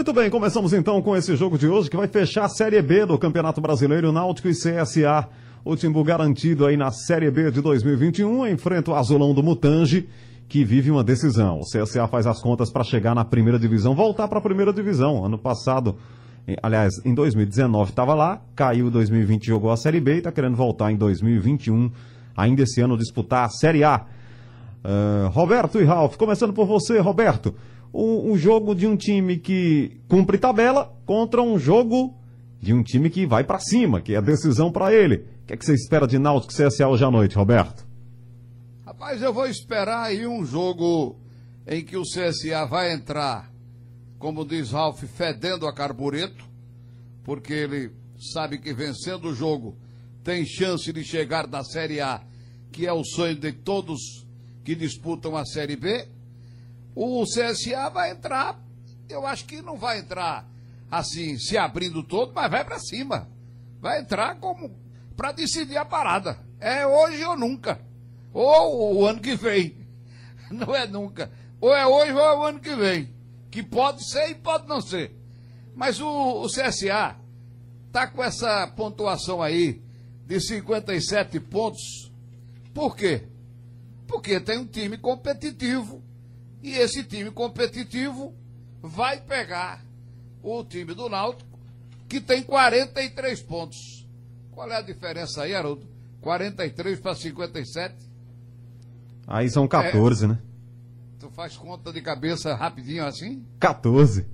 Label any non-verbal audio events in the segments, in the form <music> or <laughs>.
Muito bem, começamos então com esse jogo de hoje que vai fechar a Série B do Campeonato Brasileiro Náutico e CSA. O Timbu garantido aí na Série B de 2021 enfrenta o Azulão do Mutange, que vive uma decisão. O CSA faz as contas para chegar na primeira divisão, voltar para a primeira divisão. Ano passado, aliás, em 2019 estava lá, caiu em 2020 jogou a Série B e está querendo voltar em 2021, ainda esse ano disputar a Série A. Uh, Roberto e Ralf, começando por você, Roberto. Um, um, jogo de um time que cumpre tabela contra um jogo de um time que vai para cima, que é a decisão para ele. O que, é que você espera de Náutico CSA hoje à noite, Roberto? Rapaz, eu vou esperar aí um jogo em que o CSA vai entrar, como diz Ralf, fedendo a carbureto, porque ele sabe que vencendo o jogo tem chance de chegar na Série A, que é o sonho de todos que disputam a Série B. O CSA vai entrar, eu acho que não vai entrar assim, se abrindo todo, mas vai para cima. Vai entrar como para decidir a parada. É hoje ou nunca. Ou o ano que vem. <laughs> Não é nunca. Ou é hoje ou é o ano que vem. Que pode ser e pode não ser. Mas o, o CSA está com essa pontuação aí de 57 pontos. Por quê? Porque tem um time competitivo. E esse time competitivo vai pegar o time do Náutico, que tem 43 pontos. Qual é a diferença aí, Haroldo? 43 para 57? Aí são 14, é, né? Tu faz conta de cabeça rapidinho assim? 14.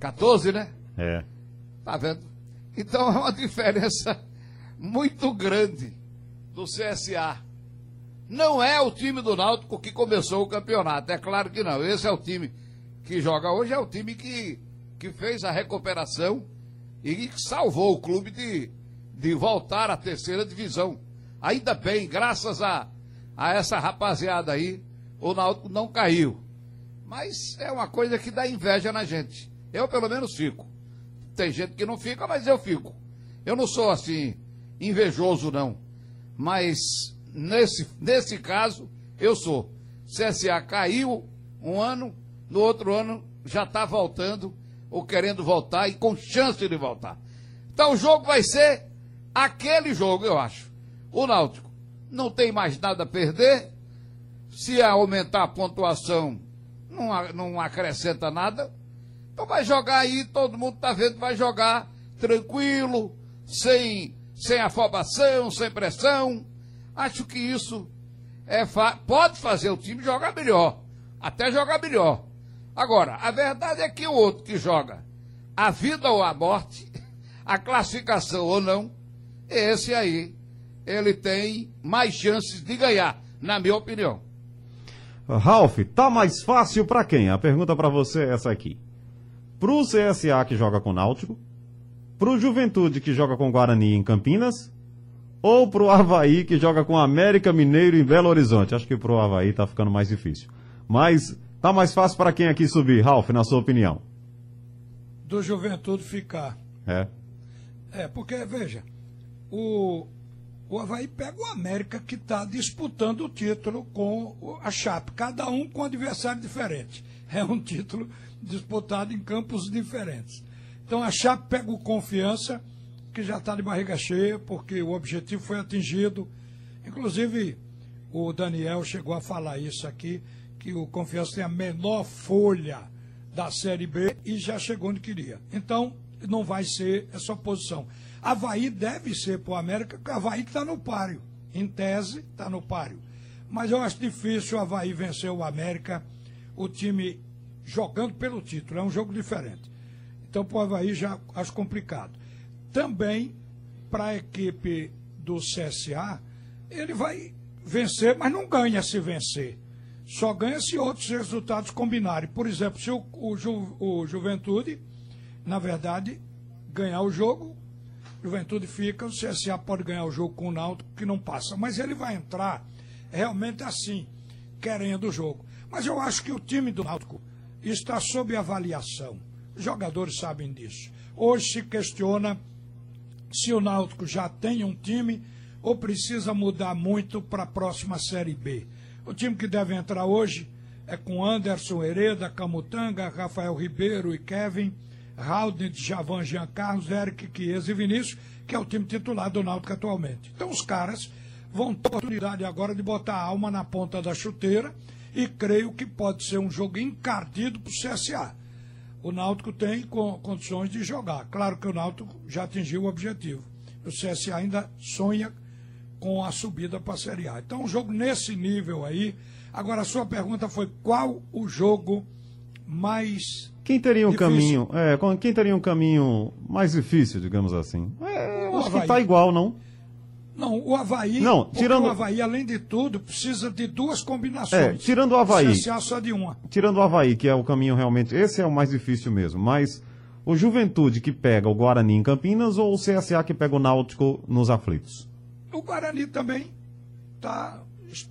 14, né? É. Tá vendo? Então é uma <laughs> diferença muito grande do CSA não é o time do Náutico que começou o campeonato, é claro que não. Esse é o time que joga hoje, é o time que, que fez a recuperação e que salvou o clube de, de voltar à terceira divisão. Ainda bem, graças a, a essa rapaziada aí, o Náutico não caiu. Mas é uma coisa que dá inveja na gente. Eu, pelo menos, fico. Tem gente que não fica, mas eu fico. Eu não sou assim, invejoso, não. Mas nesse, nesse caso, eu sou. CSA caiu um ano, no outro ano já está voltando, ou querendo voltar, e com chance de voltar. Então o jogo vai ser aquele jogo, eu acho. O Náutico não tem mais nada a perder. Se aumentar a pontuação, não, não acrescenta nada. Então vai jogar aí, todo mundo está vendo, vai jogar tranquilo, sem, sem afobação, sem pressão Acho que isso é fa pode fazer o time jogar melhor, até jogar melhor. Agora, a verdade é que o outro que joga a vida ou a morte, <laughs> a classificação ou não, esse aí, ele tem mais chances de ganhar, na minha opinião. Ralf, tá mais fácil para quem? A pergunta para você é essa aqui. Pro CSA que joga com Náutico, pro Juventude que joga com Guarani em Campinas ou pro Havaí que joga com América Mineiro em Belo Horizonte? Acho que pro Havaí tá ficando mais difícil. Mas tá mais fácil para quem aqui subir, Ralf, na sua opinião? Do Juventude ficar. É. É, porque, veja, o, o Havaí pega o América que está disputando o título com a Chape, cada um com um adversário diferente. <laughs> É um título disputado em campos diferentes. Então a Chape pega o Confiança que já está de barriga cheia, porque o objetivo foi atingido. Inclusive, o Daniel chegou a falar isso aqui, que o Confiança tem a menor folha da Série B e já chegou onde queria. Então, não vai ser essa posição. Havaí deve ser para o América, porque Havaí está no páreo. Em tese, está no páreo. Mas eu acho difícil o Havaí vencer o América, o time jogando pelo título. É um jogo diferente. Então, para o Havaí já acho complicado também para a equipe do CSA, ele vai vencer, mas não ganha se vencer. Só ganha se outros resultados combinarem. Por exemplo, se o, o, Ju, o Juventude, na verdade, ganhar o jogo, Juventude fica, o CSA pode ganhar o jogo com o Náutico, que não passa. Mas ele vai entrar realmente assim, querendo o jogo. Mas eu acho que o time do Náutico está sob avaliação. Os jogadores sabem disso. Hoje se questiona se o Náutico já tem um time ou precisa mudar muito para a próxima Série B. O time que deve entrar hoje é com Anderson Hereda, Camutanga, Rafael Ribeiro e Kevin, Raul, Javan, Jean Carlos, Eric Chiesa e Vinícius, que é o time titular do Náutico atualmente. Então os caras vão ter oportunidade agora de botar a alma na ponta da chuteira e creio que pode ser um jogo encardido para o CSA. O Náutico tem condições de jogar. Claro que o Náutico já atingiu o objetivo. O CSA ainda sonha com a subida para a Série A. Então, um jogo nesse nível aí. Agora, a sua pergunta foi qual o jogo mais. Quem teria um difícil? caminho. É, quem teria um caminho mais difícil, digamos assim? É, acho que está igual, não? Não, o Havaí, não, tirando... o Havaí, além de tudo, precisa de duas combinações. É, tirando o Havaí. CSA só de uma. Tirando o Havaí, que é o caminho realmente. Esse é o mais difícil mesmo. Mas o Juventude que pega o Guarani em Campinas ou o CSA que pega o Náutico nos aflitos? O Guarani também está,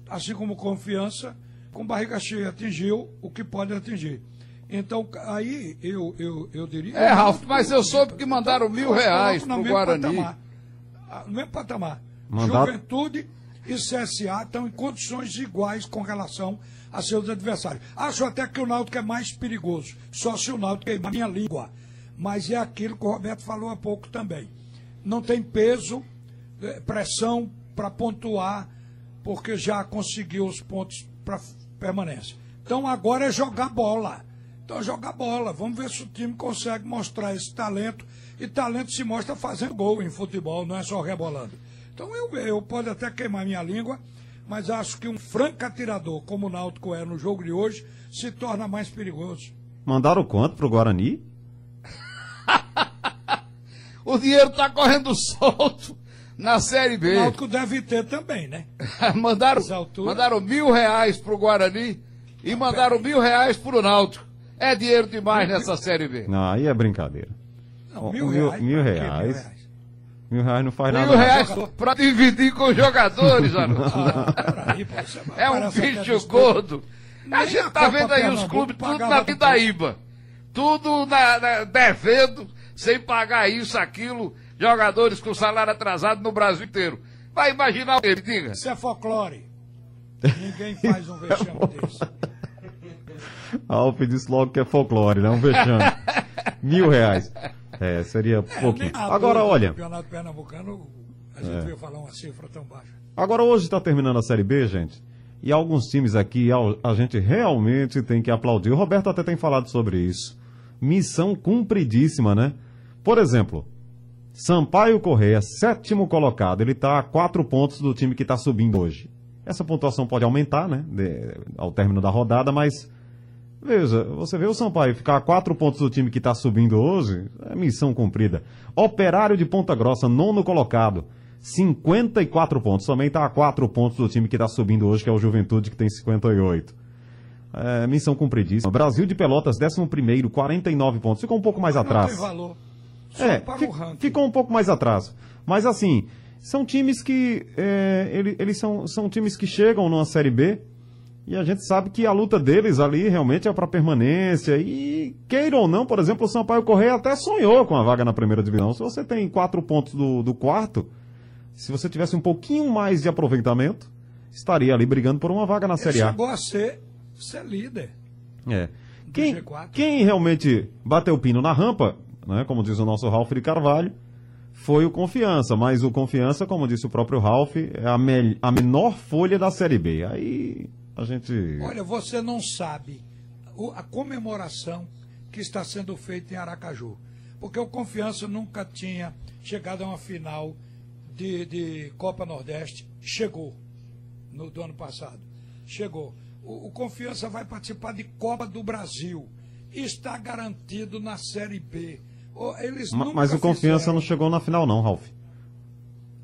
assim como confiança, com barriga cheia, atingiu o que pode atingir. Então, aí eu, eu, eu diria. É, Ralf, mas eu soube que mandaram mil reais para o Guarani. Patamar, no mesmo patamar. Mandato... Juventude e CSA estão em condições iguais com relação a seus adversários. Acho até que o Náutico é mais perigoso, só se o Náutico queimar minha língua. Mas é aquilo que o Roberto falou há pouco também. Não tem peso, eh, pressão para pontuar, porque já conseguiu os pontos para permanência. Então agora é jogar bola. Então é jogar bola. Vamos ver se o time consegue mostrar esse talento. E talento se mostra fazendo gol em futebol, não é só rebolando. Então eu, eu posso até queimar minha língua, mas acho que um franco atirador, como o Náutico é no jogo de hoje, se torna mais perigoso. Mandaram quanto pro Guarani? <laughs> o dinheiro tá correndo solto na Série B. O Náutico deve ter também, né? <laughs> mandaram, mandaram mil reais pro Guarani e mandaram mil reais pro Náutico. É dinheiro demais nessa Série B. Não, aí é brincadeira. Não, mil, mil, reais. Mil reais. Mil reais. Mil reais <laughs> não faz Mil nada. Mil reais para dividir com os jogadores, <laughs> ah, É um bicho gordo. A gente tá vendo aí os clubes tudo na Pindaíba. Tudo na, na, devendo, sem pagar isso, aquilo. Jogadores com salário atrasado no Brasil inteiro. Vai imaginar o que, diga? Isso é folclore. Ninguém faz um <laughs> vexame desse. Alf disse logo que é folclore, não é um vexame. Mil reais. É, seria é, pouquinho. Agora, olha. campeonato pernambucano, a gente é. veio falar uma cifra tão baixa. Agora, hoje está terminando a Série B, gente. E alguns times aqui a, gente realmente tem que aplaudir. O Roberto até tem falado sobre isso. Missão cumpridíssima, né? Por exemplo, Sampaio Correia, sétimo colocado. Ele está a quatro pontos do time que está subindo hoje. Essa pontuação pode aumentar, né? De, ao término da rodada, mas Veja, você vê o Sampaio ficar a quatro pontos do time que está subindo hoje, é missão cumprida. Operário de Ponta Grossa, nono colocado, 54 pontos. Também está a quatro pontos do time que está subindo hoje, que é o Juventude, que tem 58. É, missão cumpridíssima. Brasil de Pelotas, 11, 49 pontos. Ficou um pouco mais atrás. Não tem valor. Só é, ficou um pouco mais atrás. Mas assim, são times que. É, eles, eles são, são times que chegam numa Série B e a gente sabe que a luta deles ali realmente é para permanência. E queira ou não, por exemplo, o Sampaio Correia até sonhou com a vaga na primeira divisão. Se você tem quatro pontos do, do quarto, se você tivesse um pouquinho mais de aproveitamento, estaria ali brigando por uma vaga na Ele Série A. chegou a ser, ser líder. É. Quem, quem realmente bateu o pino na rampa, né, como diz o nosso Ralf de Carvalho, foi o Confiança. Mas o Confiança, como disse o próprio Ralf, é a, me, a menor folha da Série B. Aí a gente. Olha, você não sabe a comemoração que está sendo feita em Aracaju. Porque o Confiança nunca tinha chegado a uma final de, de Copa Nordeste. Chegou no do ano passado. Chegou. O, o Confiança vai participar de Copa do Brasil. Está garantido na Série B. Eles mas, mas o Confiança fizeram... não chegou na final, não, Ralf.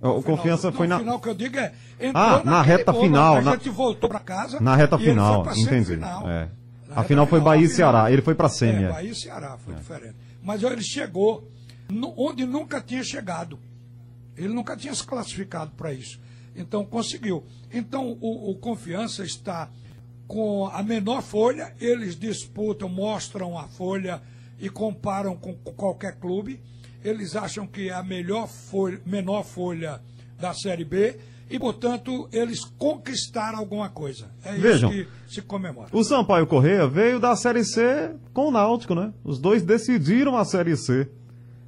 O Confiança foi na. final que eu digo é. Ah, na reta gol, final. A gente voltou para casa. Na reta final, entendi. É. A final foi Bahia e Ceará. Ele foi para semi. É, Bahia e Ceará, foi é. diferente. Mas ele chegou onde nunca tinha chegado. Ele nunca tinha se classificado para isso. Então conseguiu. Então o, o Confiança está com a menor folha. Eles disputam, mostram a folha e comparam com, com qualquer clube eles acham que é a melhor folha, menor folha da Série B e, portanto, eles conquistaram alguma coisa. É Vejam, isso que se comemora. O Sampaio Correia veio da Série C com o Náutico, né? Os dois decidiram a Série C.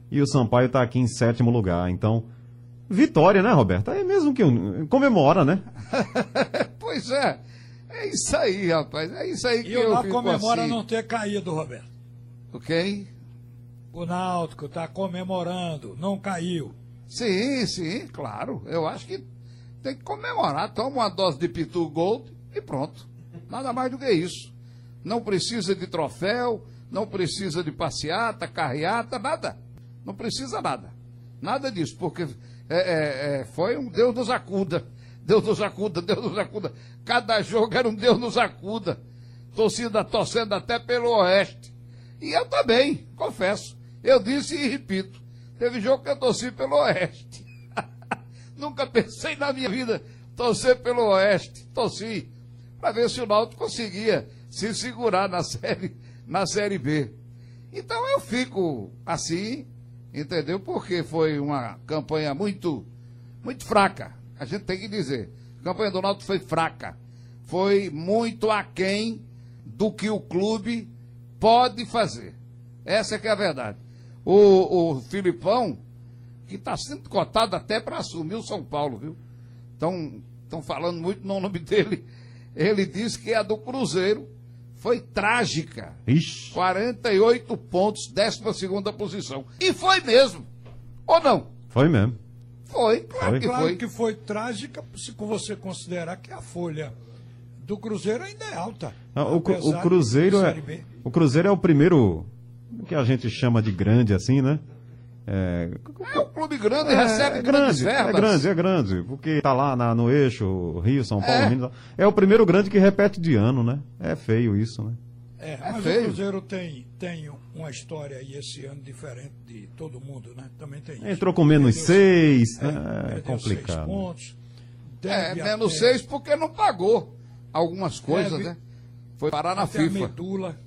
E o Sampaio está aqui em sétimo lugar. Então, vitória, né, Roberto? É mesmo que comemora, né? <laughs> pois é. É isso aí, rapaz. É isso aí que e eu lá fico comemora assim. não ter caído, Roberto. Ok? O Náutico está comemorando, não caiu. Sim, sim, claro. Eu acho que tem que comemorar. Toma uma dose de Pitu Gold e pronto. Nada mais do que isso. Não precisa de troféu, não precisa de passeata, carreata, nada. Não precisa nada. Nada disso, porque é, é, é, foi um Deus nos acuda. Deus nos acuda, Deus nos acuda. Cada jogo era um Deus nos acuda. Torcida torcendo até pelo Oeste. E eu também, confesso. Eu disse e repito. Teve jogo que eu torci pelo Oeste. <laughs> Nunca pensei na minha vida torcer pelo Oeste. Torci para ver se o Náutico conseguia se segurar na <laughs> série, na série B. Então eu fico assim, entendeu? Porque foi uma campanha muito, muito fraca. A gente tem que dizer. A campanha do Náutico foi fraca. Foi muito aquém do que o clube pode fazer. Essa é que é a verdade. O, o Filipão, que está sendo cotado até para assumir o São Paulo, viu? Estão falando muito no nome dele. Ele disse que a do Cruzeiro foi trágica. Ixi. 48 pontos, 12 posição. E foi mesmo. Ou não? Foi mesmo. Foi, claro Foi. que Claro foi. que foi trágica, se você considerar que a folha do Cruzeiro ainda é alta. Ah, O, o Cruzeiro é o Cruzeiro é o primeiro que a gente chama de grande assim, né? É, É um clube grande, recebe é grandes grande, é verbas. grande, é grande, porque tá lá na- no eixo Rio, São Paulo, É. Minas. É o primeiro grande que repete de ano, né? É feio isso, né? É, mas feio. o Cruzeiro tem, tem uma história aí esse ano diferente de todo mundo, né? Também tem isso. Entrou com menos Perdeu- seis, é, né? é seis complicado. pontos. É, menos até- seis porque não pagou algumas coisas, Deve- né? Foi parar na até a FIFA. medula.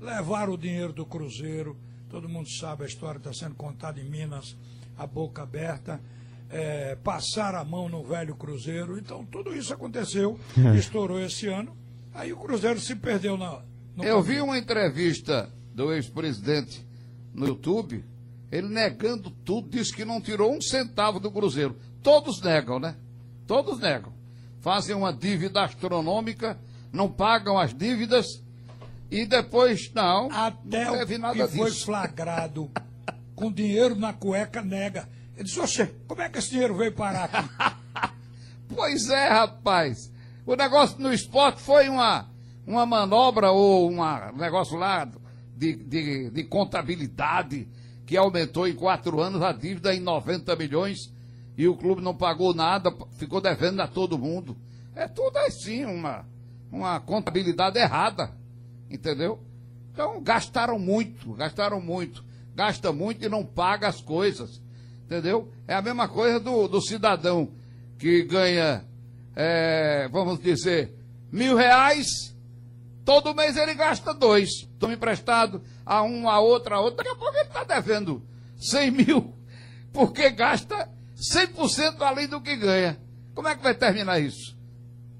Levaram o dinheiro do Cruzeiro. Todo mundo sabe, a história está sendo contada em Minas, a boca aberta. É, passaram a mão no velho Cruzeiro. Então, tudo isso aconteceu, <laughs> estourou esse ano. Aí o Cruzeiro se perdeu na. no Eu vi caminho. uma entrevista do ex-presidente no YouTube, ele negando tudo, disse que não tirou um centavo do Cruzeiro. Todos negam, né? Todos negam. Fazem uma dívida astronômica, não pagam as dívidas e depois, não, Até não o teve que nada foi disso. flagrado com dinheiro na cueca nega. Ele disse, Oxê, como é que esse dinheiro veio parar aqui? <laughs> Pois é, rapaz. O negócio no esporte foi uma, uma manobra ou uma- um negócio lá de, de, de contabilidade que aumentou em quatro anos a dívida em 90 milhões e o clube não pagou nada, ficou devendo a todo mundo. É tudo assim, uma, uma contabilidade errada. Entendeu? Então gastaram muito, gastaram muito. Gasta muito e não paga as coisas. Entendeu? É a mesma coisa do, do cidadão que ganha, é, vamos dizer, mil reais, todo mês ele gasta dois. Toma emprestado a um, a outra, a outra. Daqui a pouco ele está devendo 100 mil, porque gasta 100% além do que ganha. Como é que vai terminar isso?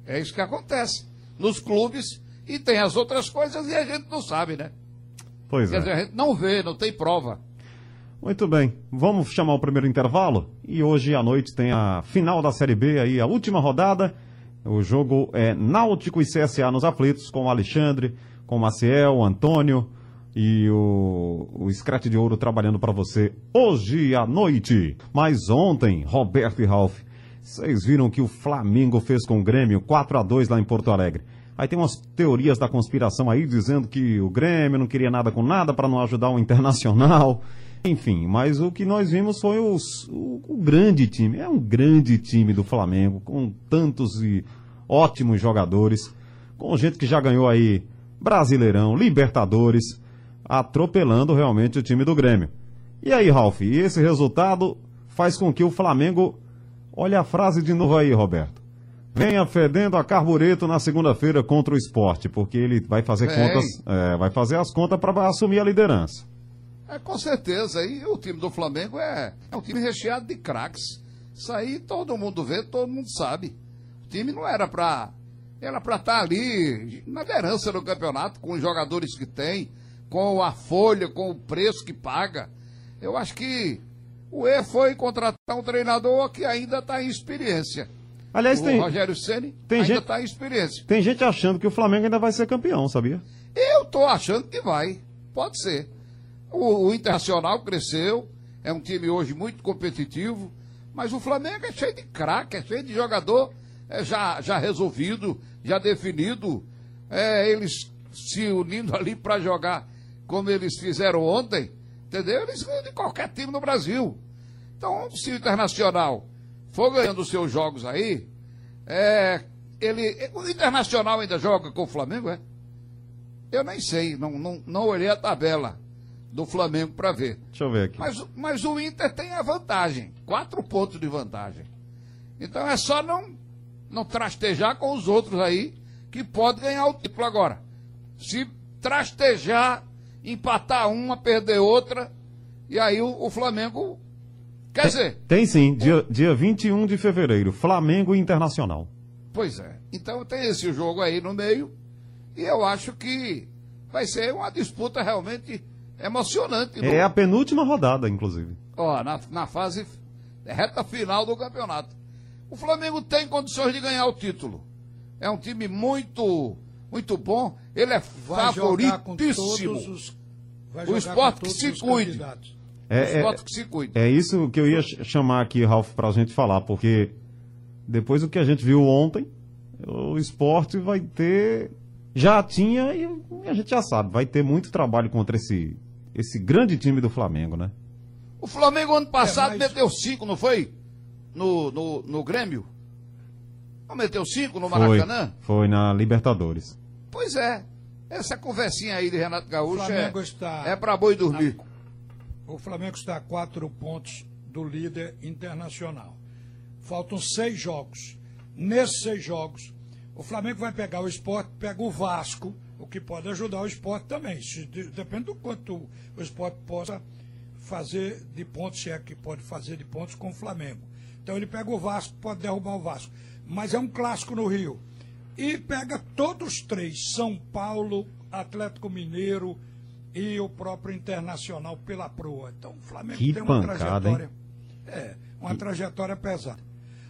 É isso que acontece nos clubes e tem as outras coisas e a gente não sabe, né? Pois Quer dizer, é. a gente não vê, não tem prova. Muito bem. Vamos chamar o primeiro intervalo. E hoje à noite tem a final da Série B aí, a última rodada. O jogo é Náutico e CSA nos aflitos, com o Alexandre, com o Maciel, o Antônio e o, o Scratch de Ouro trabalhando para você hoje à noite. Mas ontem, Roberto e Ralph, vocês viram que o Flamengo fez com o Grêmio 4 a 2 lá em Porto Alegre. Aí tem umas teorias da conspiração aí dizendo que o Grêmio não queria nada com nada para não ajudar o Internacional. Enfim, mas o que nós vimos foi os- o, o grande time. É um grande time do Flamengo, com tantos e ótimos jogadores, com gente que já ganhou aí Brasileirão, Libertadores, atropelando realmente o time do Grêmio. E aí, Ralf, esse resultado faz com que o Flamengo. Olha a frase de novo aí, Roberto. Venha fedendo a carbureto na segunda-feira contra o esporte, porque ele vai fazer Vem. contas, é, vai fazer as contas para assumir a liderança. É, com certeza. E o time do Flamengo é, é um time recheado de craques. Isso aí todo mundo vê, todo mundo sabe. O time não era para era para estar tá ali na liderança do campeonato, com os jogadores que tem, com a folha, com o preço que paga. Eu acho que o E foi contratar um treinador que ainda está em experiência. Aliás, o tem. Rogério Ceni tem ainda gente- está em experiência. Tem gente achando que o Flamengo ainda vai ser campeão, sabia? Eu tô achando que vai. Pode ser. O, o Internacional cresceu, é um time hoje muito competitivo, mas o Flamengo é cheio de craque, é cheio de jogador é, já, já resolvido, já definido. É, eles se unindo ali para jogar como eles fizeram ontem, entendeu? Eles ganham de qualquer time no Brasil. Então, se o Internacional for ganhando os seus jogos aí, é, ele, o Internacional ainda joga com o Flamengo, é? Eu nem sei, não, não, não olhei a tabela do Flamengo para ver. Deixa eu ver aqui. Mas, mas o Inter tem a vantagem, quatro pontos de vantagem. Então é só não, não trastejar com os outros aí, que pode ganhar o título agora. Se trastejar, empatar uma, perder outra, e aí o, o Flamengo. Quer dizer, Tem sim, dia, dia 21 de fevereiro, Flamengo Internacional. Pois é. Então tem esse jogo aí no meio. E eu acho que vai ser uma disputa realmente emocionante. no- É a penúltima rodada, inclusive. ó, na, na fase reta final do campeonato. O Flamengo tem condições de ganhar o título. É um time muito, muito bom. Ele é Vai jogar com todos favoritíssimo. os. Vai O esporte com que se cuide. candidatos. É, é, que se cuide. é isso que eu ia ch- chamar aqui, Ralf, pra gente falar, porque depois do que a gente viu ontem, o esporte vai ter. Já tinha, e a gente já sabe, vai ter muito trabalho contra esse, esse grande time do Flamengo, né? O Flamengo ano passado É, mas- meteu cinco, não foi? No, no, no Grêmio? Não meteu cinco no Foi, Maracanã? foi na Libertadores. Pois é. Essa conversinha aí de Renato Gaúcho é, está- é pra boi dormir. O Flamengo está a quatro pontos do líder internacional. Faltam seis jogos. Nesses seis jogos, o Flamengo vai pegar o esporte, pega o Vasco, o que pode ajudar o esporte também. De- depende do quanto o esporte possa fazer de pontos, se é que pode fazer de pontos com o Flamengo. Então ele pega o Vasco, pode derrubar o Vasco. Mas é um clássico no Rio. E pega todos os três, São Paulo, Atlético Mineiro e o próprio Internacional pela proa. Então o Flamengo Que tem uma pancada, trajetória. É, uma trajetória pesada.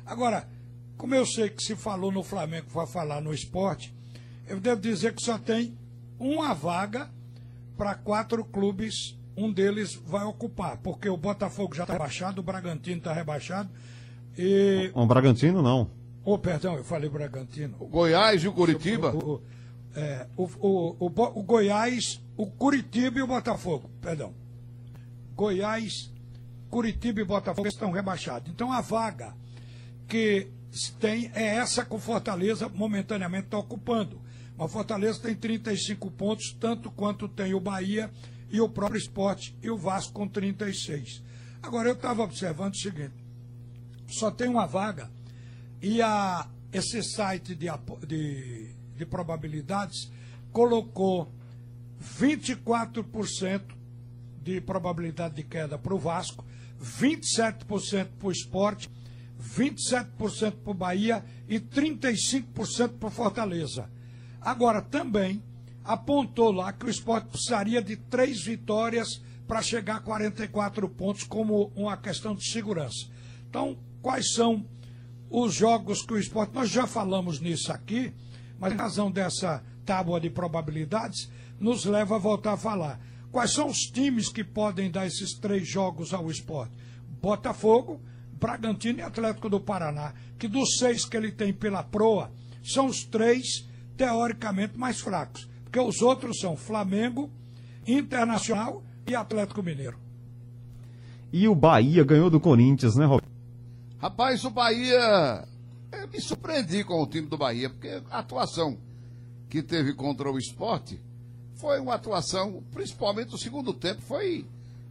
Agora, como eu sei que se falou no Flamengo, vai falar no esporte, eu devo dizer que só tem uma vaga para quatro clubes, um deles vai ocupar, porque o Botafogo já está rebaixado, o Bragantino está rebaixado, e. O Bragantino não. Oh, perdão, eu falei Bragantino. O Goiás e o Curitiba. O, o- é, o, o, o o Goiás, o Curitiba e o Botafogo, perdão. Goiás, Curitiba e Botafogo estão rebaixados. Então a vaga que tem é essa que o Fortaleza momentaneamente está ocupando. Mas Fortaleza tem 35 pontos, tanto quanto tem o Bahia e o próprio esporte e o Vasco com 36. Agora eu estava observando o seguinte: só tem uma vaga e a, esse site de, de, de probabilidades colocou 24% de probabilidade de queda para o Vasco, 27% para o esporte, 27% para o Bahia e 35% para o Fortaleza. Agora, também apontou lá que o esporte precisaria de três vitórias para chegar a 44 pontos, como uma questão de segurança. Então, quais são os jogos que o esporte. Nós já falamos nisso aqui, mas em razão dessa tábua de probabilidades, nos leva a voltar a falar. Quais são os times que podem dar esses três jogos ao esporte? Botafogo, Bragantino e Atlético do Paraná, que dos seis que ele tem pela proa, são os três teoricamente mais fracos. Porque os outros são Flamengo, Internacional e Atlético Mineiro. E o Bahia ganhou do Corinthians, né, Roberto? Rapaz, o Bahia. Eu me surpreendi com o time do Bahia, porque a atuação que teve contra o esporte foi uma atuação, principalmente o segundo tempo, foi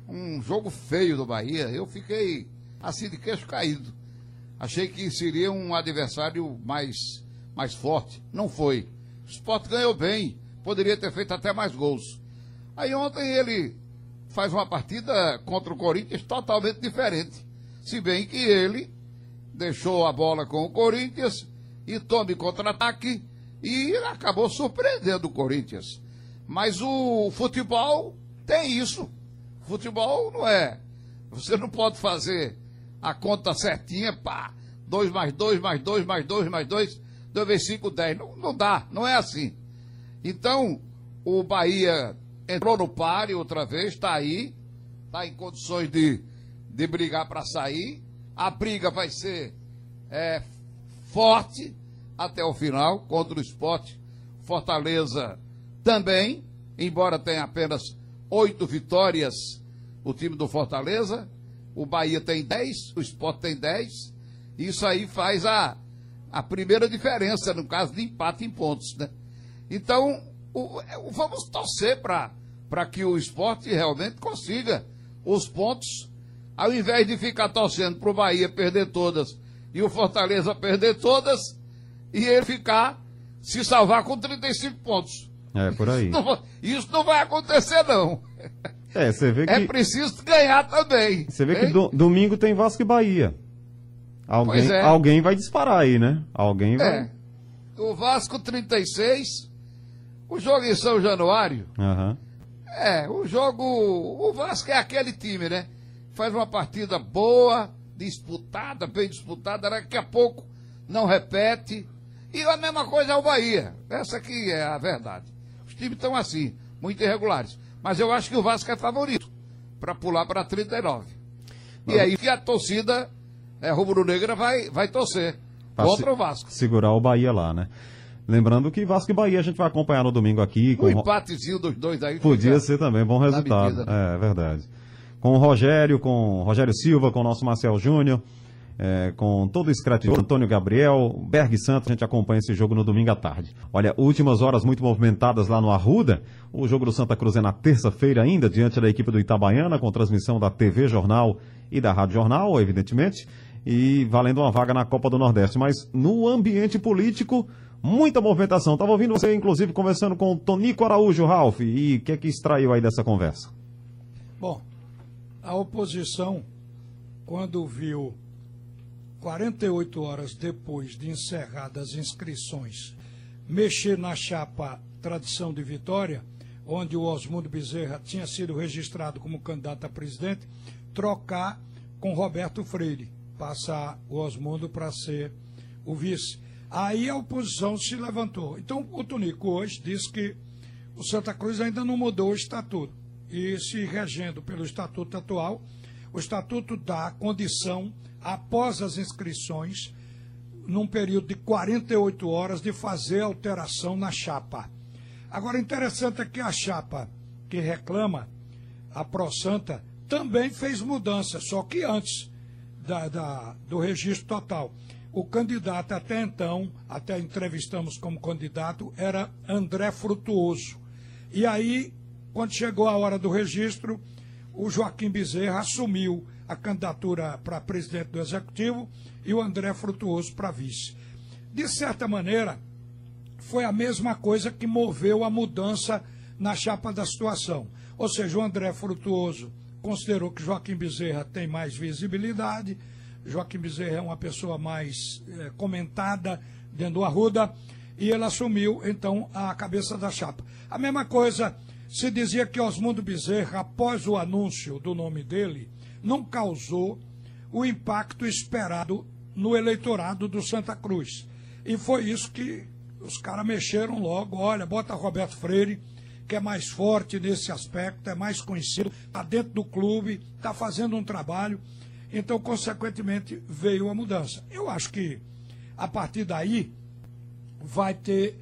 um jogo feio do Bahia. Eu fiquei assim de queixo caído. Achei que seria um adversário mais, mais forte. Não foi. O esporte ganhou bem, poderia ter feito até mais gols. Aí ontem ele faz uma partida contra o Corinthians totalmente diferente. Se bem que ele deixou a bola com o Corinthians e tome contra-ataque e acabou surpreendendo o Corinthians. Mas o futebol tem isso. Futebol não é. Você não pode fazer a conta certinha, pá, 2 mais 2 mais 2 mais 2 mais 2, 2 vezes 5, 10. Não, não dá, não é assim. Então, o Bahia entrou no páreo outra vez, está aí, está em condições de, de brigar para sair. A briga vai ser é, forte até o final contra o esporte. Fortaleza também, embora tenha apenas oito vitórias, o time do Fortaleza. O Bahia tem dez, o esporte tem dez. Isso aí faz a, a primeira diferença, no caso de empate em pontos, né? Então, o, o, vamos torcer para que o esporte realmente consiga os pontos ao invés de ficar torcendo para o Bahia perder todas e o Fortaleza perder todas, e ele ficar se salvar com 35 pontos. É, por aí. Isso <laughs> não, isso não vai acontecer, não. É, você vê é que. É preciso ganhar também. Você vê hein? que do, domingo tem Vasco e Bahia. Alguém, é. alguém vai disparar aí, né? Alguém vai. É. O Vasco 36, o jogo em São Januário. Uhum. É, o jogo. O Vasco é aquele time, né? Faz uma partida boa, disputada, bem disputada, daqui a pouco não repete. E a mesma coisa é o Bahia. Essa aqui é a verdade. Os times estão assim, muito irregulares. Mas eu acho que o Vasco é favorito para pular para 39. E aí que a torcida é, rubro-negra vai, vai torcer pra contra o Vasco. Segurar o Bahia lá, né? Lembrando que Vasco e Bahia a gente vai acompanhar no domingo aqui. Com... Um empatezinho dos dois aí. Podia ser também, bom resultado. Medida, né? É, é verdade com o Rogério, com o Rogério Silva, com o nosso Marcel Júnior, é, com todo o escratidor, Antônio Gabriel, Berg Santos, a gente acompanha esse jogo no domingo à tarde. Olha, últimas horas muito movimentadas lá no Arruda, o jogo do Santa Cruz é na terça-feira ainda, diante da equipe do Itabaiana, com transmissão da TV Jornal e da Rádio Jornal, evidentemente, e valendo uma vaga na Copa do Nordeste, mas no ambiente político, muita movimentação. Estava ouvindo você, inclusive, conversando com o Tonico Araújo, Ralph, e o que é que extraiu aí dessa conversa? Bom, a oposição, quando viu 48 horas depois de encerradas as inscrições, mexer na chapa Tradição de Vitória, onde o Osmundo Bezerra tinha sido registrado como candidato a presidente, trocar com Roberto Freire, passar o Osmundo para ser o vice. Aí a oposição se levantou. Então o Tonico hoje disse que o Santa Cruz ainda não mudou o estatuto e se regendo pelo estatuto atual, o estatuto dá condição, após as inscrições, num período de 48 horas, de fazer alteração na chapa. Agora, interessante é que a chapa que reclama, a Pro Santa, também fez mudança, só que antes da, da, do registro total. O candidato até então, até entrevistamos como candidato, era André Frutuoso. E aí quando chegou a hora do registro, o Joaquim Bezerra assumiu a candidatura para presidente do Executivo e o André Frutuoso para vice. De certa maneira, foi a mesma coisa que moveu a mudança na chapa da situação. Ou seja, o André Frutuoso considerou que Joaquim Bezerra tem mais visibilidade, Joaquim Bezerra é uma pessoa mais é, comentada dentro do Arruda, e ele assumiu, então, a cabeça da chapa. A mesma coisa se dizia que Osmundo Bezerra, após o anúncio do nome dele, não causou o impacto esperado no eleitorado do Santa Cruz. E foi isso que os caras mexeram logo. Olha, bota Roberto Freire, que é mais forte nesse aspecto, é mais conhecido, está dentro do clube, está fazendo um trabalho. Então, consequentemente, veio a mudança. Eu acho que, a partir daí, vai ter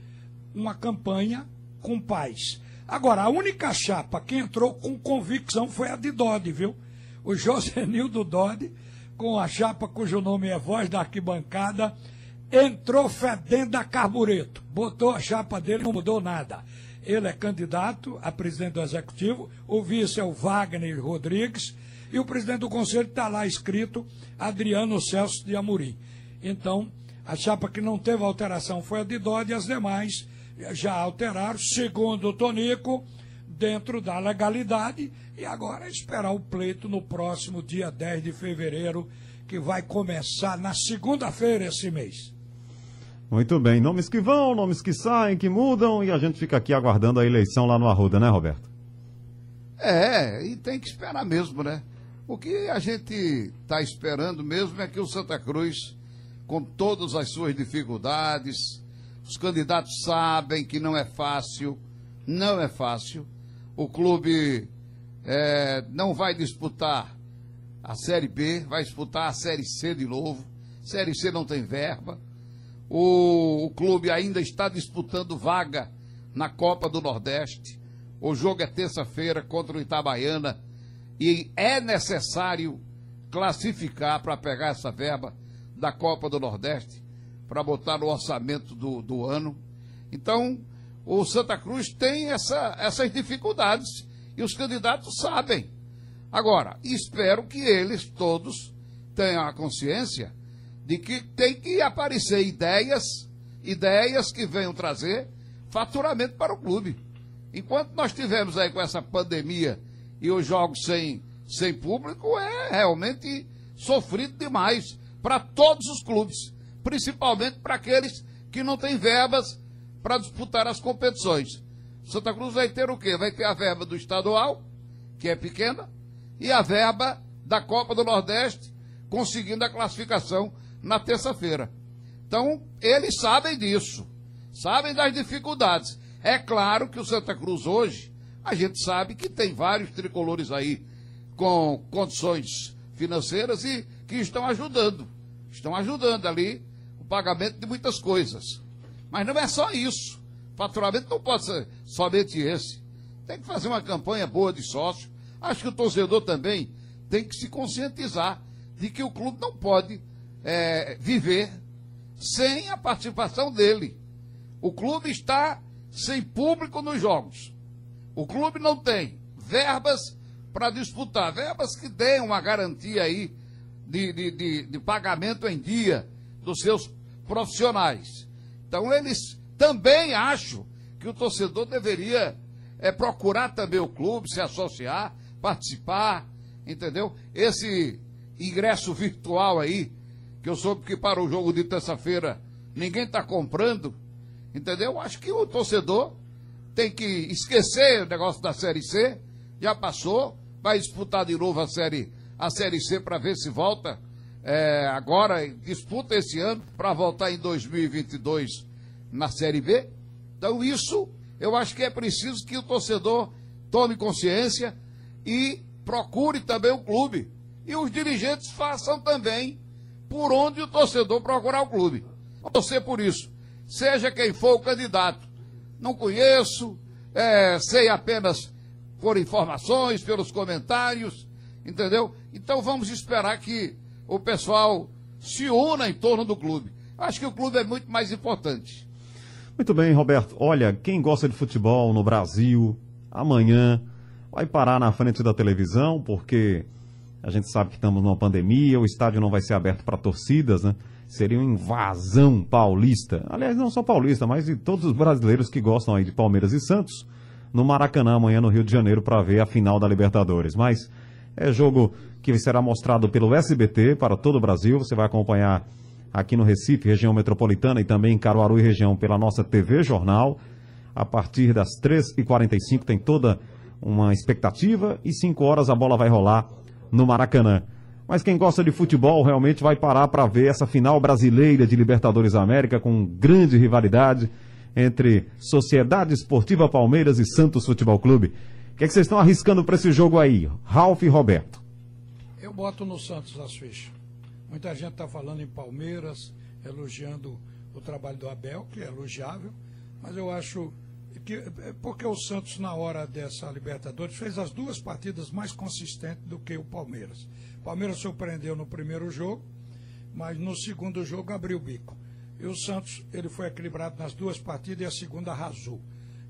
uma campanha com paz. Agora, a única chapa que entrou com convicção foi a de Dodge, viu? O Josenildo Dodge, com a chapa cujo nome é Voz da Arquibancada, entrou fedendo a carbureto. Botou a chapa dele, não mudou nada. Ele é candidato a presidente do Executivo, o vice é o Wagner Rodrigues, e o presidente do Conselho está lá escrito Adriano Celso de Amorim. Então, a chapa que não teve alteração foi a de Dodge e as demais já alteraram. Segundo o Tonico, dentro da legalidade e agora é esperar o pleito no próximo dia 10 de fevereiro, que vai começar na segunda-feira esse mês. Muito bem, nomes que vão, nomes que saem, que mudam, e a gente fica aqui aguardando a eleição lá no Arruda, né, Roberto? É, e tem que esperar mesmo, né? O que a gente está esperando mesmo é que o Santa Cruz, com todas as suas dificuldades, os candidatos sabem que não é fácil, não é fácil. O clube é, não vai disputar a Série B, vai disputar a Série C de novo. Série C não tem verba. O, o clube ainda está disputando vaga na Copa do Nordeste. O jogo é terça-feira contra o Itabaiana e é necessário classificar para pegar essa verba da Copa do Nordeste para botar no orçamento do, do ano. Então, o Santa Cruz tem essa, essas dificuldades e os candidatos sabem. Agora, espero que eles todos tenham a consciência de que tem que aparecer ideias, ideias que venham trazer faturamento para o clube. Enquanto nós tivemos aí com essa pandemia e os jogos sem, sem público, é realmente sofrido demais para todos os clubes, principalmente para aqueles que não têm verbas para disputar as competições. Santa Cruz vai ter o quê? Vai ter a verba do estadual, que é pequena, e a verba da Copa do Nordeste, conseguindo a classificação na terça-feira. Então, eles sabem disso, sabem das dificuldades. É claro que o Santa Cruz hoje, a gente sabe que tem vários tricolores aí com condições financeiras e que estão ajudando. Estão ajudando ali pagamento de muitas coisas. Mas não é só isso. Faturamento não pode ser somente esse. Tem que fazer uma campanha boa de sócio. Acho que o torcedor também tem que se conscientizar de que o clube não pode é, viver sem a participação dele. O clube está sem público nos jogos. O clube não tem verbas para disputar, verbas que deem uma garantia aí de, de, de, de pagamento em dia dos seus profissionais. Então eles também acham que o torcedor deveria é, procurar também o clube, se associar, participar, entendeu? Esse ingresso virtual aí, que eu soube que para o jogo de terça-feira ninguém está comprando, entendeu? Acho que o torcedor tem que esquecer o negócio da Série C, já passou, vai disputar de novo a Série, a série C para ver se volta é, agora, disputa esse ano para voltar em 2022 na Série B. Então, isso eu acho que é preciso que o torcedor tome consciência e procure também o clube. E os dirigentes façam também por onde o torcedor procurar o clube. Torcer por isso. Seja quem for o candidato. Não conheço, é, sei apenas por informações, pelos comentários, entendeu? Então vamos esperar que o pessoal se una em torno do clube. Acho que o clube é muito mais importante. Muito bem, Roberto. Olha, quem gosta de futebol no Brasil, amanhã vai parar na frente da televisão, porque a gente sabe que estamos numa pandemia, o estádio não vai ser aberto para torcidas, né? Seria uma invasão paulista. Aliás, não só paulista, mas de todos os brasileiros que gostam aí de Palmeiras e Santos, no Maracanã amanhã no Rio de Janeiro para ver a final da Libertadores. Mas é jogo que será mostrado pelo SBT para todo o Brasil. Você vai acompanhar aqui no Recife, região metropolitana, e também em Caruaru e região pela nossa TV Jornal. A partir das 3h45 tem toda uma expectativa e 5 horas a bola vai rolar no Maracanã. Mas quem gosta de futebol realmente vai parar para ver essa final brasileira de Libertadores América com grande rivalidade entre Sociedade Esportiva Palmeiras e Santos Futebol Clube. Que, é que vocês estão arriscando para esse jogo aí, Ralf e Roberto? Eu boto no Santos as fichas. Muita gente está falando em Palmeiras, elogiando o trabalho do Abel, que é elogiável, mas eu acho que é porque o Santos na hora dessa Libertadores fez as duas partidas mais consistentes do que o Palmeiras. O Palmeiras surpreendeu no primeiro jogo, mas no segundo jogo abriu o bico. E o Santos ele foi equilibrado nas duas partidas e a segunda arrasou.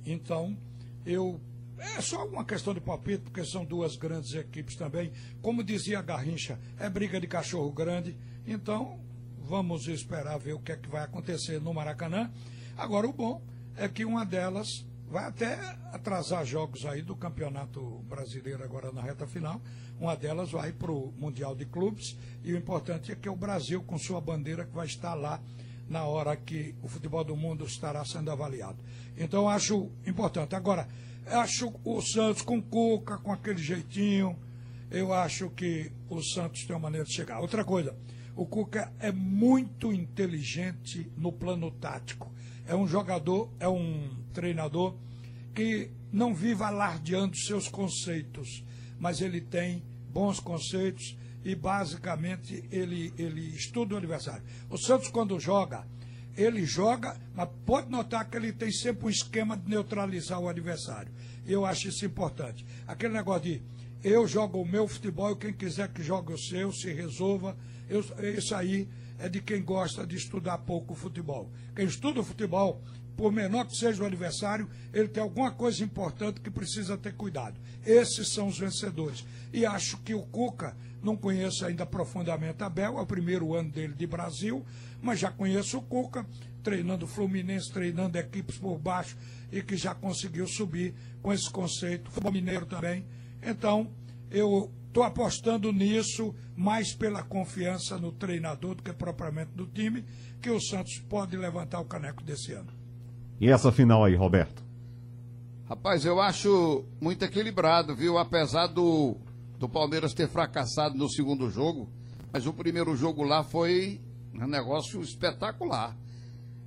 Então eu é só uma questão de palpite, porque são duas grandes equipes também. Como dizia Garrincha, é briga de cachorro grande. Então, vamos esperar ver o que é que vai acontecer no Maracanã. Agora, o bom é que uma delas vai até atrasar jogos aí do Campeonato Brasileiro agora na reta final. Uma delas vai para o Mundial de Clubes e o importante é que é o Brasil com sua bandeira que vai estar lá na hora que o futebol do mundo estará sendo avaliado. Então acho importante. Agora, acho o Santos com Cuca, com aquele jeitinho, eu acho que o Santos tem uma maneira de chegar. Outra coisa, o Cuca é muito inteligente no plano tático. É um jogador, é um treinador que não vive alardeando seus conceitos, mas ele tem bons conceitos e basicamente ele, ele estuda o adversário. O Santos, quando joga, ele joga, mas pode notar que ele tem sempre um esquema de neutralizar o adversário. Eu acho isso importante. Aquele negócio de eu jogo o meu futebol e quem quiser que jogue o seu, se resolva. Eu, isso aí é de quem gosta de estudar pouco o futebol. Quem estuda o futebol, por menor que seja o adversário, ele tem alguma coisa importante que precisa ter cuidado. Esses são os vencedores. E acho que o Cuca, não conheço ainda profundamente a Bel, é o primeiro ano dele de Brasil, mas já conheço o Cuca, treinando o Fluminense, treinando equipes por baixo e que já conseguiu subir com esse conceito. Futebol mineiro também. Então, eu estou apostando nisso mais pela confiança no treinador do que propriamente do time, que o Santos pode levantar o caneco desse ano. E essa final aí, Roberto? Rapaz, eu acho muito equilibrado, viu? Apesar do, do Palmeiras ter fracassado no segundo jogo, mas o primeiro jogo lá foi um negócio espetacular.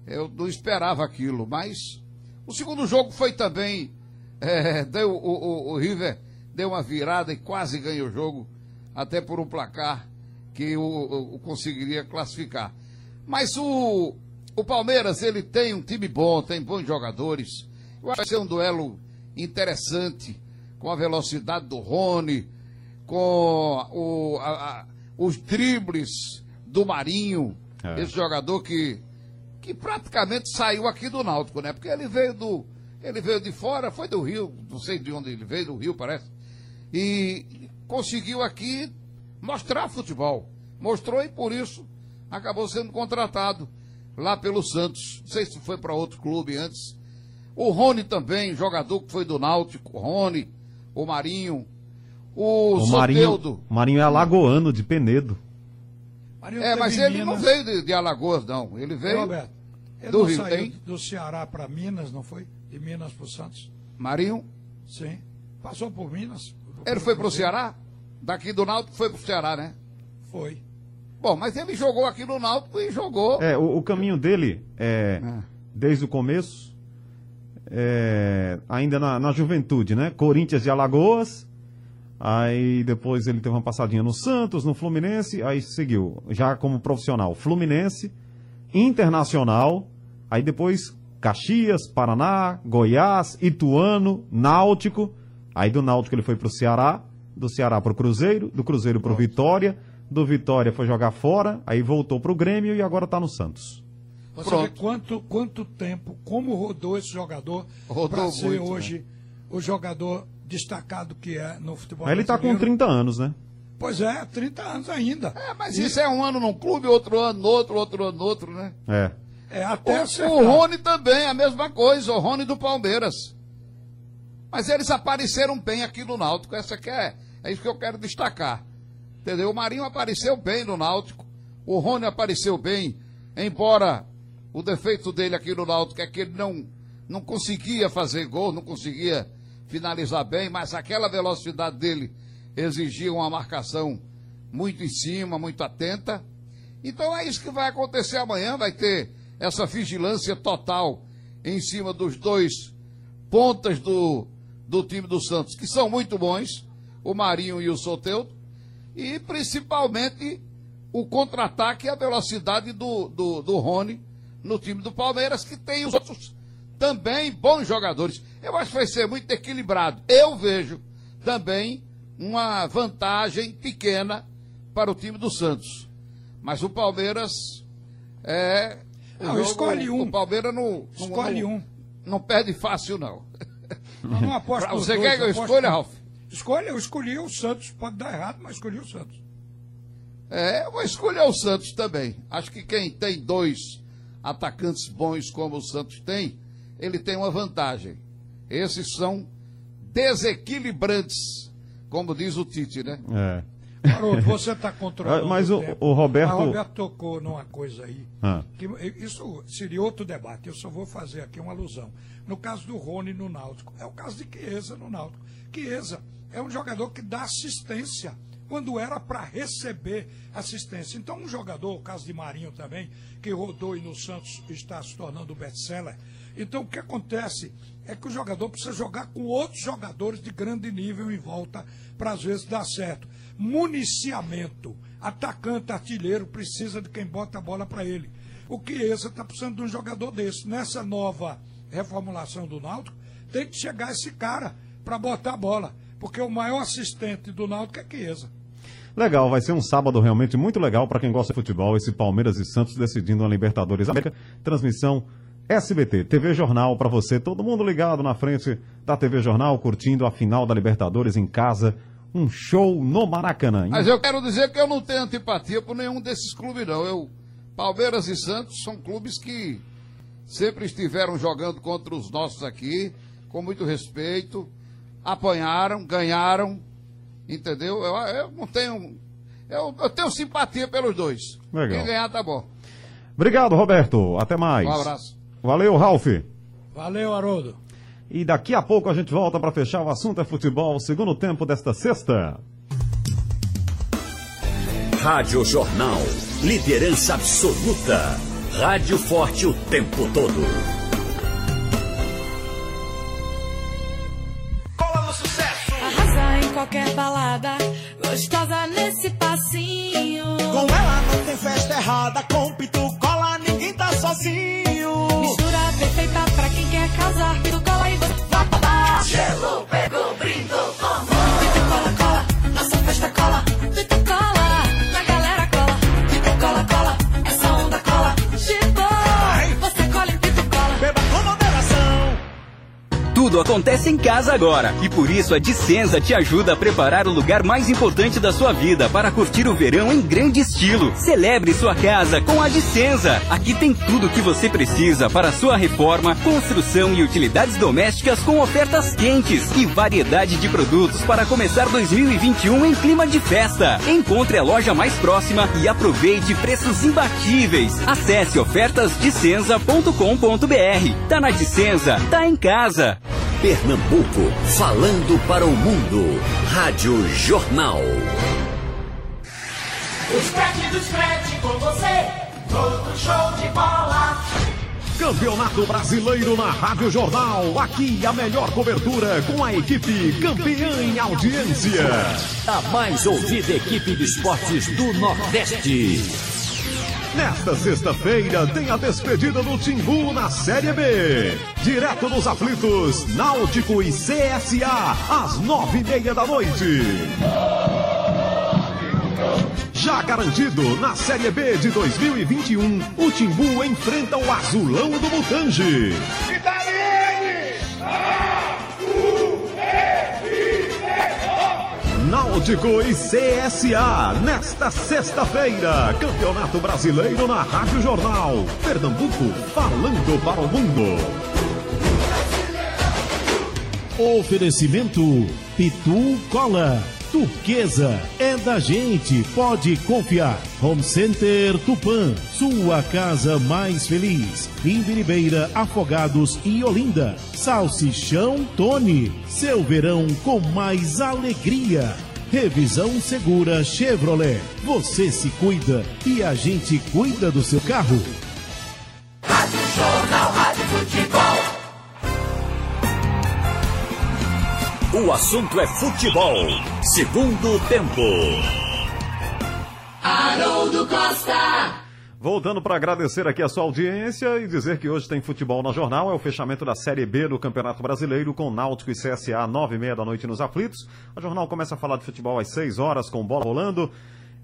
Eu não esperava aquilo, mas o segundo jogo foi também. É, deu, o, o, o River deu uma virada e quase ganhou o jogo, até por um placar que o, o conseguiria classificar. Mas o, o Palmeiras, ele tem um time bom, tem bons jogadores. Eu acho que vai ser um duelo interessante, com a velocidade do Rony, com o, a, a, os dribles do Marinho, é. esse jogador que, que praticamente saiu aqui do Náutico, né? Porque ele veio do. Ele veio de fora, foi do Rio, não sei de onde ele veio, do Rio, parece e conseguiu aqui mostrar futebol. Mostrou e por isso acabou sendo contratado lá pelo Santos. Não sei se foi para outro clube antes. O Rony também, jogador que foi do Náutico, o Rony, o Marinho, o, o Marinho, Marinho é alagoano de Penedo. Marinho é, mas ele Minas. não veio de, de, Alagoas, não. Ele veio Roberto, ele do Rio. Tem? do Ceará para Minas, não foi? De Minas para o Santos. Marinho? Sim. Passou por Minas. Ele foi pro Ceará? Daqui do Náutico foi pro Ceará, né? Foi. Bom, mas ele jogou aqui no Náutico e jogou. É, o, o caminho dele é, é, desde o começo, é, ainda na, na juventude, né? Corinthians de Alagoas, aí depois ele teve uma passadinha no Santos, no Fluminense, aí seguiu, já como profissional, Fluminense, Internacional, aí depois Caxias, Paraná, Goiás, Ituano, Náutico, Aí do Náutico ele foi pro Ceará, do Ceará pro Cruzeiro, do Cruzeiro pro Vitória, do Vitória foi jogar fora, aí voltou pro Grêmio e agora tá no Santos. Você Pronto. vê quanto, quanto tempo, como rodou esse jogador para ser muito, hoje né? o jogador destacado que é no futebol Ele tá com 30 anos, né? Pois é, 30 anos ainda. É, mas e... isso é um ano num clube, outro ano no outro, outro ano no outro, né? É. É, até o, o Rony também, a mesma coisa, o Rony do Palmeiras. Mas eles apareceram bem aqui no Náutico. Essa que é, é isso que eu quero destacar. Entendeu? O Marinho apareceu bem no Náutico. O Rony apareceu bem, embora o defeito dele aqui no Náutico é que ele não, não conseguia fazer gol, não conseguia finalizar bem, mas aquela velocidade dele exigia uma marcação muito em cima, muito atenta. Então é isso que vai acontecer amanhã, vai ter essa vigilância total em cima dos dois pontas do, do time do Santos, que são muito bons, o Marinho e o Soteudo, e principalmente o contra-ataque e a velocidade do, do, do Rony no time do Palmeiras, que tem os outros também bons jogadores. Eu acho que vai ser muito equilibrado. Eu vejo também uma vantagem pequena para o time do Santos. Mas o Palmeiras é. Não, jogo, escolhe um. O Palmeiras não. Escolhe não, um. Não perde fácil, não. Eu não aposto Você quer que eu escolha, Ralf? Escolha, eu escolhi o Santos. Pode dar errado, mas escolhi o Santos. É, eu vou escolher o Santos também. Acho que quem tem dois atacantes bons como o Santos tem, ele tem uma vantagem. Esses são desequilibrantes, como diz o Tite, né? É. Haroldo, você está controlando. Mas o- tempo. o Roberto- Mas o Roberto tocou numa coisa aí. Ah. Que isso seria outro debate. Eu só vou fazer aqui uma alusão. No caso do Rony no Náutico, é o caso de Chiesa no Náutico. Chiesa é um jogador que dá assistência quando era para receber assistência. Então, um jogador, o caso de Marinho também, que rodou e no Santos está se tornando best-seller. Então, o que acontece é que o jogador precisa jogar com outros jogadores de grande nível em volta para às vezes dar certo. Municiamento, atacante, artilheiro, precisa de quem bota a bola para ele. O Chiesa está precisando de um jogador desse. Nessa nova reformulação do Náutico, tem que chegar esse cara para botar a bola. Porque o maior assistente do Náutico é Chiesa. Legal, vai ser um sábado realmente muito legal para quem gosta de futebol. Esse Palmeiras e Santos decidindo a Libertadores América. Transmissão SBT, TV Jornal para você, todo mundo ligado na frente da TV Jornal, curtindo a final da Libertadores em casa. Um show no Maracanã. Mas eu quero dizer que eu não tenho antipatia por nenhum desses clubes, não. Eu, Palmeiras e Santos são clubes que sempre estiveram jogando contra os nossos aqui, com muito respeito, apanharam, ganharam, entendeu? Eu, eu não tenho. Eu, eu tenho simpatia pelos dois. Legal. Quem ganhar tá bom. Obrigado, Roberto. Até mais. Um abraço. Valeu, Ralf. Valeu, Haroldo. E daqui a pouco a gente volta para fechar o assunto é futebol, segundo tempo desta sexta. Rádio Jornal. Liderança absoluta. Rádio forte o tempo todo. Cola no sucesso. Arrasa em qualquer balada, gostosa nesse passinho. Com ela não tem festa errada. Com pitu cola, ninguém tá sozinho. Mistura perfeita pra quem quer casar. Pitu cola e você. Gelo, pegou, brindou, tomou. Tudo acontece em casa agora e por isso a Dicenza te ajuda a preparar o lugar mais importante da sua vida para curtir o verão em grande estilo. Celebre sua casa com a Dicenza. Aqui tem tudo o que você precisa para sua reforma, construção e utilidades domésticas com ofertas quentes e variedade de produtos para começar 2021 em clima de festa. Encontre a loja mais próxima e aproveite preços imbatíveis. Acesse ofertasdicenza.com.br. Tá na Dicenza, tá em casa. Pernambuco, falando para o mundo. Rádio Jornal. O scratch do scratch com você. Todo show de bola. Campeonato Brasileiro na Rádio Jornal. Aqui a melhor cobertura com a equipe campeã em audiência. A mais ouvida equipe de esportes do Nordeste. Nesta sexta-feira tem a despedida do Timbu na Série B. Direto dos aflitos, Náutico e CSA, às nove e meia da noite. Já garantido na Série B de 2021, o Timbu enfrenta o Azulão do Mutange. Náutico e CSA, nesta sexta-feira, Campeonato Brasileiro na Rádio Jornal. Pernambuco, falando para o mundo. Oferecimento Pitu Cola. Turquesa é da gente, pode confiar. Home Center Tupã, sua casa mais feliz. Imbiribeira, Afogados e Olinda. Salsichão Tony, seu verão com mais alegria. Revisão Segura Chevrolet. Você se cuida e a gente cuida do seu carro. O assunto é futebol. Segundo tempo. Haroldo Costa. Voltando para agradecer aqui a sua audiência e dizer que hoje tem futebol na jornal, é o fechamento da Série B do Campeonato Brasileiro com Náutico e CSA, nove e meia da noite nos aflitos. A jornal começa a falar de futebol às seis horas com bola rolando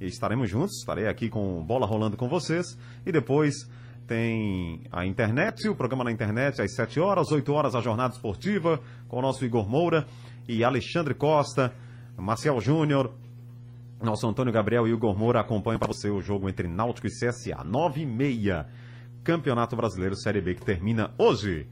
e estaremos juntos, estarei aqui com bola rolando com vocês e depois tem a internet, o programa na internet às sete horas, oito horas a jornada esportiva com o nosso Igor Moura e Alexandre Costa, Marcial Júnior, nosso Antônio Gabriel e Igor Moura acompanham para você o jogo entre Náutico e CSA. 9 e meia. Campeonato Brasileiro Série B que termina hoje.